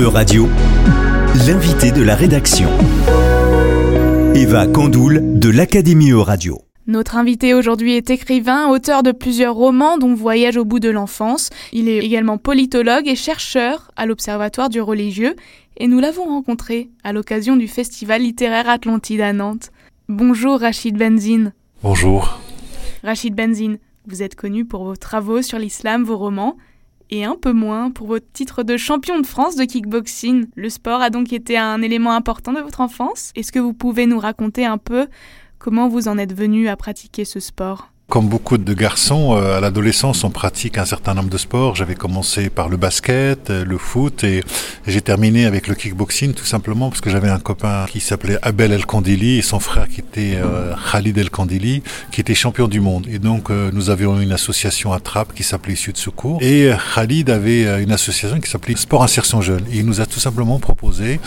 E-Radio, l'invité de la rédaction. Eva Candoul de l'Académie E-Radio. Notre invité aujourd'hui est écrivain, auteur de plusieurs romans dont Voyage au bout de l'enfance. Il est également politologue et chercheur à l'Observatoire du religieux et nous l'avons rencontré à l'occasion du Festival littéraire Atlantide à Nantes. Bonjour Rachid Benzine. Bonjour. Rachid Benzine, vous êtes connu pour vos travaux sur l'islam, vos romans, et un peu moins pour votre titre de champion de France de kickboxing. Le sport a donc été un élément important de votre enfance. Est-ce que vous pouvez nous raconter un peu comment vous en êtes venu à pratiquer ce sport? Comme beaucoup de garçons, euh, à l'adolescence, on pratique un certain nombre de sports. J'avais commencé par le basket, euh, le foot, et j'ai terminé avec le kickboxing tout simplement parce que j'avais un copain qui s'appelait Abel El Kandili et son frère qui était euh, Khalid El Kandili, qui était champion du monde. Et donc nous avions une association à Trappes qui s'appelait Sud Secours, et Khalid avait une association qui s'appelait Sport Insertion Jeune. Il nous a tout simplement proposé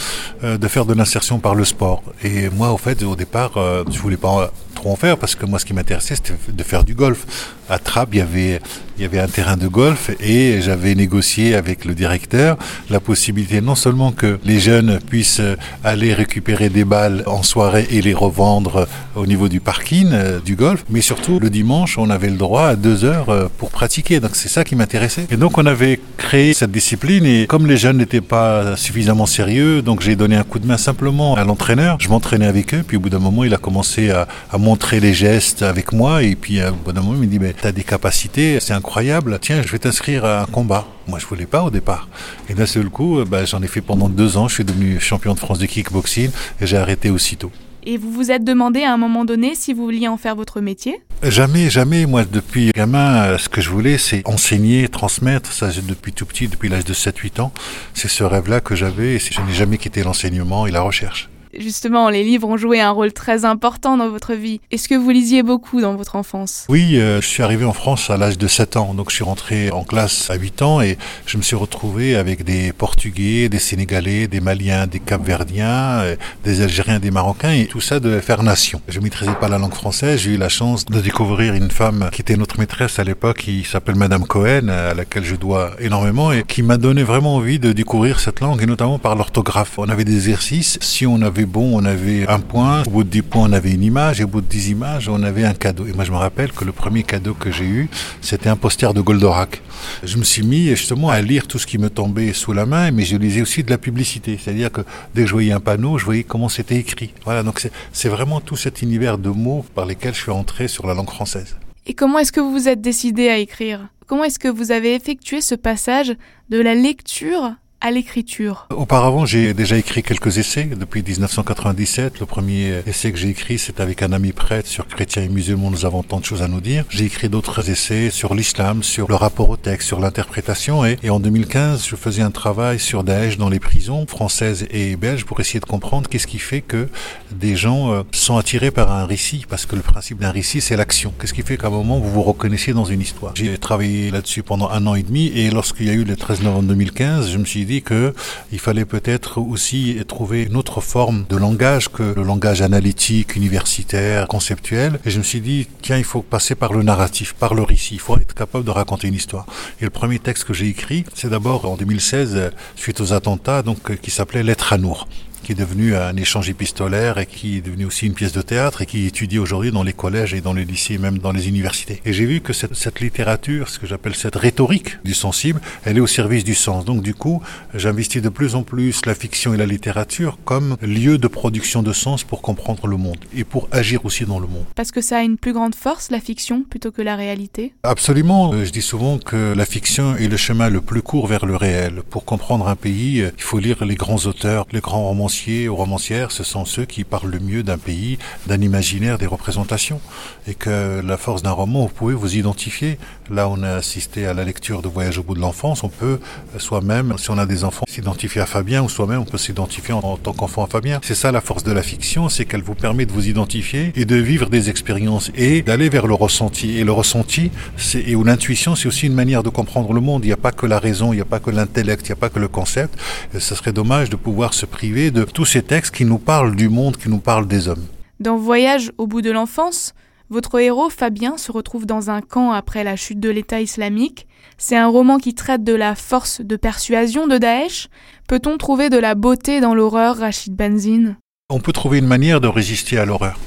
de faire de l'insertion par le sport. Et moi, au fait, au départ, je voulais pas trop en faire parce que moi, ce qui m'intéressait, c'était de faire du golf. À Trappes, il y avait, il y avait un terrain de golf et j'avais négocié avec le directeur la possibilité non seulement que les jeunes puissent aller récupérer des balles en soirée et les revendre au niveau du parking euh, du golf, mais surtout le dimanche, on avait le droit à deux heures euh, pour pratiquer. Donc c'est ça qui m'intéressait. Et donc on avait créé cette discipline et comme les jeunes n'étaient pas suffisamment sérieux, donc j'ai donné un coup de main simplement à l'entraîneur. Je m'entraînais avec eux, puis au bout d'un moment, il a commencé à, à montrer les gestes avec moi et puis au bout d'un moment, il me dit, mais t'as des capacités, c'est incroyable, tiens, je vais t'inscrire à un combat. Moi, je voulais pas au départ. Et d'un seul coup, bah, j'en ai fait pendant deux ans, je suis devenu champion de France de kickboxing et j'ai arrêté aussitôt. Et vous vous êtes demandé à un moment donné si vous vouliez en faire votre métier? Jamais, jamais. Moi, depuis gamin, ce que je voulais, c'est enseigner, transmettre. Ça, depuis tout petit, depuis l'âge de 7-8 ans. C'est ce rêve-là que j'avais et je n'ai jamais quitté l'enseignement et la recherche. Justement, les livres ont joué un rôle très important dans votre vie. Est-ce que vous lisiez beaucoup dans votre enfance? Oui, euh, je suis arrivé en France à l'âge de 7 ans. Donc je suis rentré en classe à 8 ans et je me suis retrouvé avec des Portugais, des Sénégalais, des Maliens, des Capverdiens, euh, des Algériens, des Marocains et tout ça devait faire nation. Je maîtrisais pas la langue française. J'ai eu la chance de découvrir une femme qui était notre maîtresse à l'époque, qui s'appelle Madame Cohen, à laquelle je dois énormément et qui m'a donné vraiment envie de découvrir cette langue et notamment par l'orthographe. On avait des exercices. Si on avait bon, on avait un point, au bout de 10 points, on avait une image, et au bout de 10 images, on avait un cadeau. Et moi, je me rappelle que le premier cadeau que j'ai eu, c'était un poster de Goldorak. Je me suis mis justement à lire tout ce qui me tombait sous la main, mais je lisais aussi de la publicité. C'est-à-dire que dès que je voyais un panneau, je voyais comment c'était écrit. Voilà, donc c'est vraiment tout cet univers de mots par lesquels je suis entré sur la langue française. Et comment est-ce que vous vous êtes décidé à écrire? Comment est-ce que vous avez effectué ce passage de la lecture à l'écriture Auparavant, j'ai déjà écrit quelques essais depuis 1997. Le premier essai que j'ai écrit, c'est avec un ami prêtre sur chrétiens et musulmans, nous avons tant de choses à nous dire. J'ai écrit d'autres essais sur l'islam, sur le rapport au texte, sur l'interprétation. Et, et, en 2015, je faisais un travail sur Daesh dans les prisons françaises et belges pour essayer de comprendre qu'est-ce qui fait que des gens euh, sont attirés par un récit. Parce que le principe d'un récit, c'est l'action. Qu'est-ce qui fait qu'à un moment, vous vous reconnaissez dans une histoire? J'ai travaillé là-dessus pendant un an et demi. Et lorsqu'il y a eu le 13 novembre 2015, je me suis dit que il fallait peut-être aussi trouver une autre forme de langage que le langage analytique, universitaire, conceptuel. Et je me suis dit, tiens, il faut passer par le narratif, par le récit. Il faut être capable de raconter une histoire. Et le premier texte que j'ai écrit, c'est d'abord en 2016, suite aux attentats, donc, qui s'appelait Lettre à Nour qui est devenu un échange épistolaire et qui est devenu aussi une pièce de théâtre et qui étudie aujourd'hui dans les collèges et dans les lycées, même dans les universités. Et j'ai vu que cette, cette littérature, ce que j'appelle cette rhétorique du sensible, elle est au service du sens. Donc du coup, j'investis de plus en plus la fiction et la littérature comme lieu de production de sens pour comprendre le monde et pour agir aussi dans le monde. Parce que ça a une plus grande force, la fiction, plutôt que la réalité? Absolument. Je dis souvent que la fiction est le chemin le plus court vers le réel. Pour comprendre un pays, il faut lire les grands auteurs, les grands romanciers romanciers ou romancières, ce sont ceux qui parlent le mieux d'un pays, d'un imaginaire, des représentations. Et que la force d'un roman, vous pouvez vous identifier. Là, on a assisté à la lecture de Voyage au bout de l'enfance. On peut euh, soi-même, si on a des enfants, s'identifier à Fabien ou soi-même, on peut s'identifier en, tant qu'enfant à Fabien. C'est ça la force de la fiction, c'est qu'elle vous permet de vous identifier et de vivre des expériences et d'aller vers le ressenti. Et le ressenti, et ou l'intuition, c'est aussi une manière de comprendre le monde. Il n'y a pas que la raison, il n'y a pas que l'intellect, il n'y a pas que le concept. Ce serait dommage de pouvoir se priver de tous ces textes qui nous parlent du monde, qui nous parlent des hommes. Dans Voyage au bout de l'enfance, Votre héros, Fabien, se retrouve dans un camp après la chute de l'État islamique. C'est un roman qui traite de la force de persuasion de Daesh. Peut-on trouver de la beauté dans l'horreur, Rachid Benzine? On peut trouver une manière de résister à l'horreur.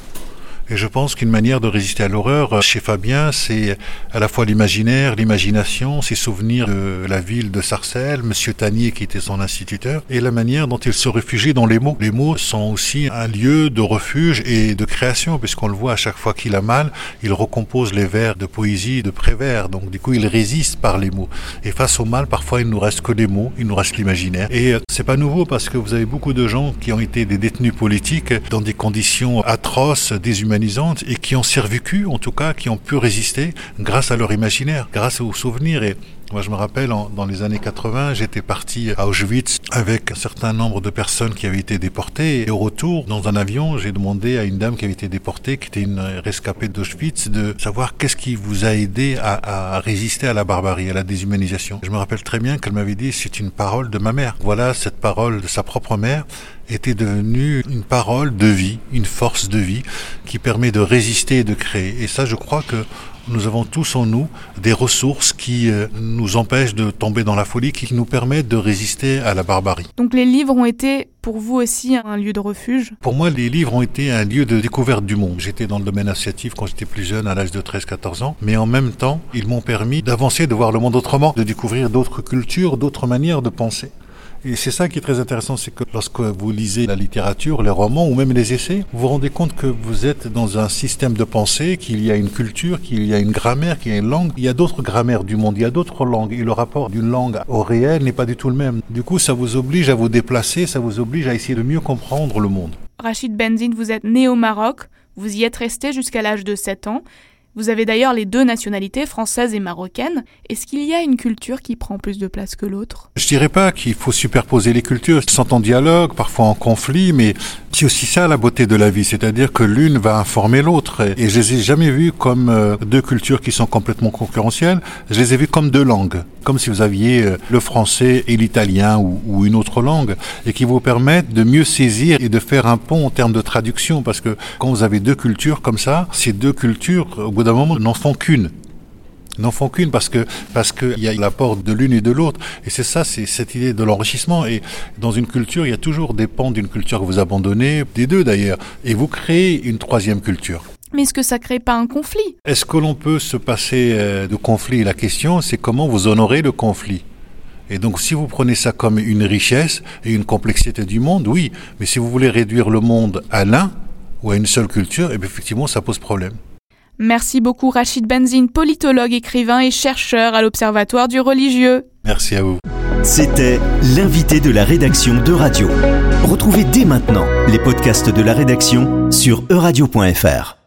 Et je pense qu'une manière de résister à l'horreur euh, chez Fabien, c'est à la fois l'imaginaire, l'imagination, ses souvenirs de la ville de Sarcelles, Monsieur Tanier qui était son instituteur, et la manière dont il se réfugie dans les mots. Les mots sont aussi un lieu de refuge et de création, puisqu'on le voit à chaque fois qu'il a mal, il recompose les vers de poésie, de prévers. Donc du coup, il résiste par les mots. Et face au mal, parfois, il nous reste que les mots, il nous reste l'imaginaire. Et euh, c'est pas nouveau parce que vous avez beaucoup de gens qui ont été des détenus politiques dans des conditions atroces, déshumanisées et qui ont survécu, en tout cas, qui ont pu résister grâce à leur imaginaire, grâce aux souvenirs. Et moi, je me rappelle, dans les années 80, j'étais parti à Auschwitz avec un certain nombre de personnes qui avaient été déportées. Et au retour, dans un avion, j'ai demandé à une dame qui avait été déportée, qui était une rescapée d'Auschwitz, de savoir qu'est-ce qui vous a aidé à, à, résister à la barbarie, à la déshumanisation. Je me rappelle très bien qu'elle m'avait dit, c'est une parole de ma mère. Voilà, cette parole de sa propre mère était devenue une parole de vie, une force de vie qui permet de résister et de créer. Et ça, je crois que nous avons tous en nous des ressources qui euh, nous empêchent de tomber dans la folie, qui nous permettent de résister à la barbarie. Donc les livres ont été pour vous aussi un lieu de refuge? Pour moi, les livres ont été un lieu de découverte du monde. J'étais dans le domaine associatif quand j'étais plus jeune, à l'âge de 13-14 ans, mais en même temps, ils m'ont permis d'avancer, de voir le monde autrement, de découvrir d'autres cultures, d'autres manières de penser. Et c'est ça qui est très intéressant, c'est que lorsque vous lisez la littérature, les romans ou même les essais, vous vous rendez compte que vous êtes dans un système de pensée, qu'il y a une culture, qu'il y a une grammaire, qu'il y a une langue. Il y a d'autres grammaires du monde, il y a d'autres langues. Et le rapport d'une langue au réel n'est pas du tout le même. Du coup, ça vous oblige à vous déplacer, ça vous oblige à essayer de mieux comprendre le monde. Rachid Benzine, vous êtes né au Maroc, vous y êtes resté jusqu'à l'âge de 7 ans. Vous avez d'ailleurs les deux nationalités, française et marocaine. Est-ce qu'il y a une culture qui prend plus de place que l'autre? Je dirais pas qu'il faut superposer les cultures. Elles sont en dialogue, parfois en conflit, mais c'est aussi ça la beauté de la vie, c'est-à-dire que l'une va informer l'autre. Et je les ai jamais vues comme euh, deux cultures qui sont complètement concurrentielles. Je les ai vues comme deux langues, comme si vous aviez euh, le français et l'italien ou, une autre langue, et qui vous permettent de mieux saisir et de faire un pont en termes de traduction, parce que quand vous avez deux cultures comme ça, ces deux cultures, d'un moment, n'en font qu'une. N'en font qu'une parce que parce qu'il y a l'apport de l'une et de l'autre. Et c'est ça c'est cette idée de l'enrichissement. Et dans une culture il y a toujours des pans d'une culture que vous abandonnez des deux d'ailleurs. Et vous créez une troisième culture. Mais est-ce que ça crée pas un conflit? Est-ce que l'on peut se passer euh, de conflit? La question, c'est comment vous honorez le conflit? Et donc, si vous prenez ça comme une richesse et une complexité du monde, oui. Mais si vous voulez réduire le monde à l'un ou à une seule culture, eh effectivement, ça pose problème. Merci beaucoup Rachid Benzine, politologue, écrivain et chercheur à l'Observatoire du religieux. Merci à vous. C'était l'invité de la rédaction de Radio. Retrouvez dès maintenant les podcasts de la rédaction sur euradio.fr.